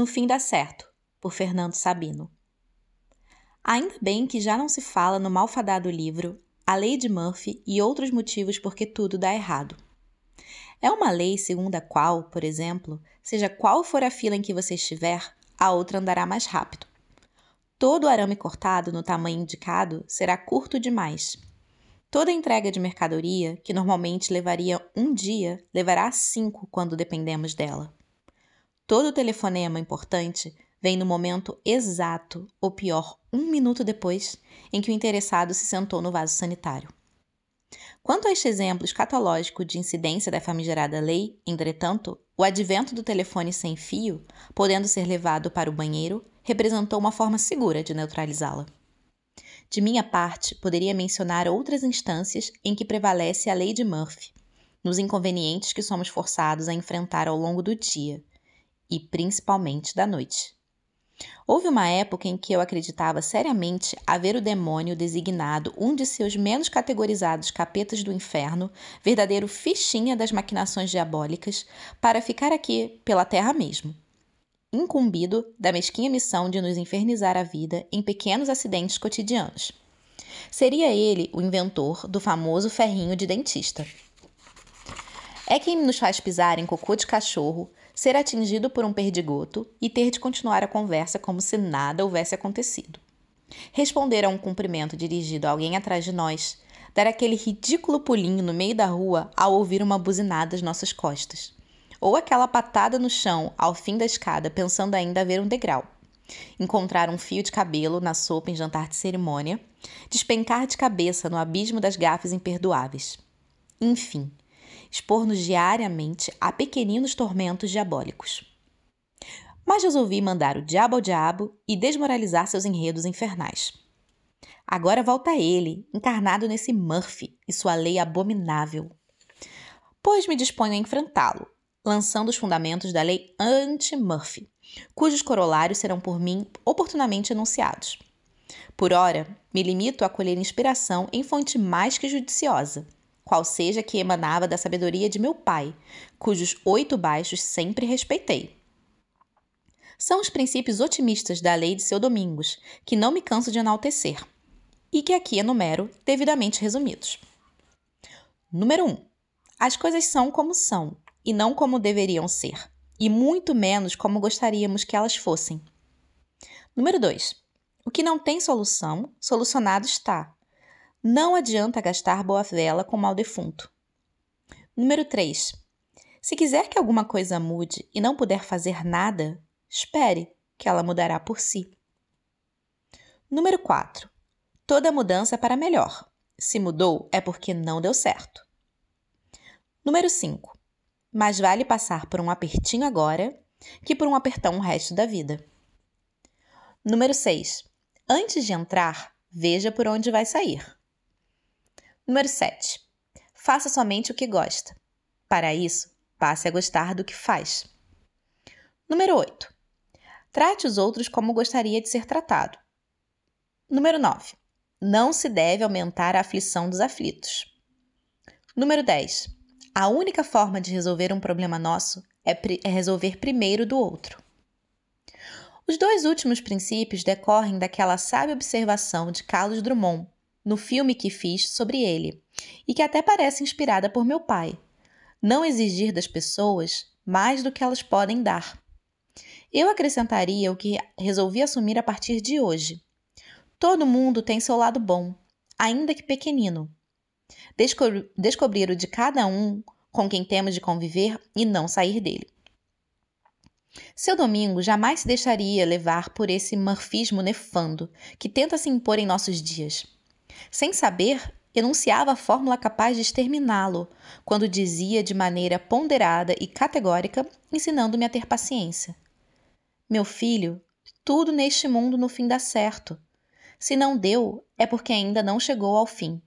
No fim dá certo, por Fernando Sabino. Ainda bem que já não se fala no malfadado livro A Lei de Murphy e outros motivos porque tudo dá errado. É uma lei segundo a qual, por exemplo, seja qual for a fila em que você estiver, a outra andará mais rápido. Todo arame cortado no tamanho indicado será curto demais. Toda entrega de mercadoria, que normalmente levaria um dia, levará cinco quando dependemos dela. Todo telefonema importante vem no momento exato, ou pior, um minuto depois, em que o interessado se sentou no vaso sanitário. Quanto a este exemplo escatológico de incidência da famigerada lei, entretanto, o advento do telefone sem fio, podendo ser levado para o banheiro, representou uma forma segura de neutralizá-la. De minha parte, poderia mencionar outras instâncias em que prevalece a lei de Murphy, nos inconvenientes que somos forçados a enfrentar ao longo do dia, e principalmente da noite. Houve uma época em que eu acreditava seriamente haver o demônio designado um de seus menos categorizados capetas do inferno, verdadeiro fichinha das maquinações diabólicas, para ficar aqui pela terra mesmo. Incumbido da mesquinha missão de nos infernizar a vida em pequenos acidentes cotidianos. Seria ele o inventor do famoso ferrinho de dentista. É quem nos faz pisar em cocô de cachorro, ser atingido por um perdigoto e ter de continuar a conversa como se nada houvesse acontecido. Responder a um cumprimento dirigido a alguém atrás de nós, dar aquele ridículo pulinho no meio da rua ao ouvir uma buzinada às nossas costas, ou aquela patada no chão ao fim da escada pensando ainda haver um degrau. Encontrar um fio de cabelo na sopa em jantar de cerimônia, despencar de cabeça no abismo das gafes imperdoáveis. Enfim, expor-nos diariamente a pequeninos tormentos diabólicos. Mas resolvi mandar o diabo ao diabo e desmoralizar seus enredos infernais. Agora volta ele, encarnado nesse Murphy e sua lei abominável. Pois me disponho a enfrentá-lo, lançando os fundamentos da lei anti-Murphy, cujos corolários serão por mim oportunamente enunciados. Por ora, me limito a colher inspiração em fonte mais que judiciosa, qual seja que emanava da sabedoria de meu pai, cujos oito baixos sempre respeitei. São os princípios otimistas da lei de seu Domingos, que não me canso de enaltecer, e que aqui enumero devidamente resumidos. Número 1. Um, as coisas são como são, e não como deveriam ser, e muito menos como gostaríamos que elas fossem. Número 2. O que não tem solução, solucionado está, não adianta gastar boa vela com mal defunto. Número 3. Se quiser que alguma coisa mude e não puder fazer nada, espere, que ela mudará por si. Número 4. Toda mudança é para melhor. Se mudou, é porque não deu certo. Número 5. Mais vale passar por um apertinho agora que por um apertão o resto da vida. Número 6. Antes de entrar, veja por onde vai sair. Número 7. Faça somente o que gosta. Para isso, passe a gostar do que faz. Número 8. Trate os outros como gostaria de ser tratado. Número 9. Não se deve aumentar a aflição dos aflitos. Número 10. A única forma de resolver um problema nosso é, é resolver primeiro do outro. Os dois últimos princípios decorrem daquela sábia observação de Carlos Drummond no filme que fiz sobre ele, e que até parece inspirada por meu pai. Não exigir das pessoas mais do que elas podem dar. Eu acrescentaria o que resolvi assumir a partir de hoje. Todo mundo tem seu lado bom, ainda que pequenino. Desco descobrir o de cada um com quem temos de conviver e não sair dele. Seu domingo jamais se deixaria levar por esse morfismo nefando que tenta se impor em nossos dias. Sem saber, enunciava a fórmula capaz de exterminá-lo, quando dizia de maneira ponderada e categórica, ensinando-me a ter paciência. Meu filho, tudo neste mundo no fim dá certo. Se não deu, é porque ainda não chegou ao fim.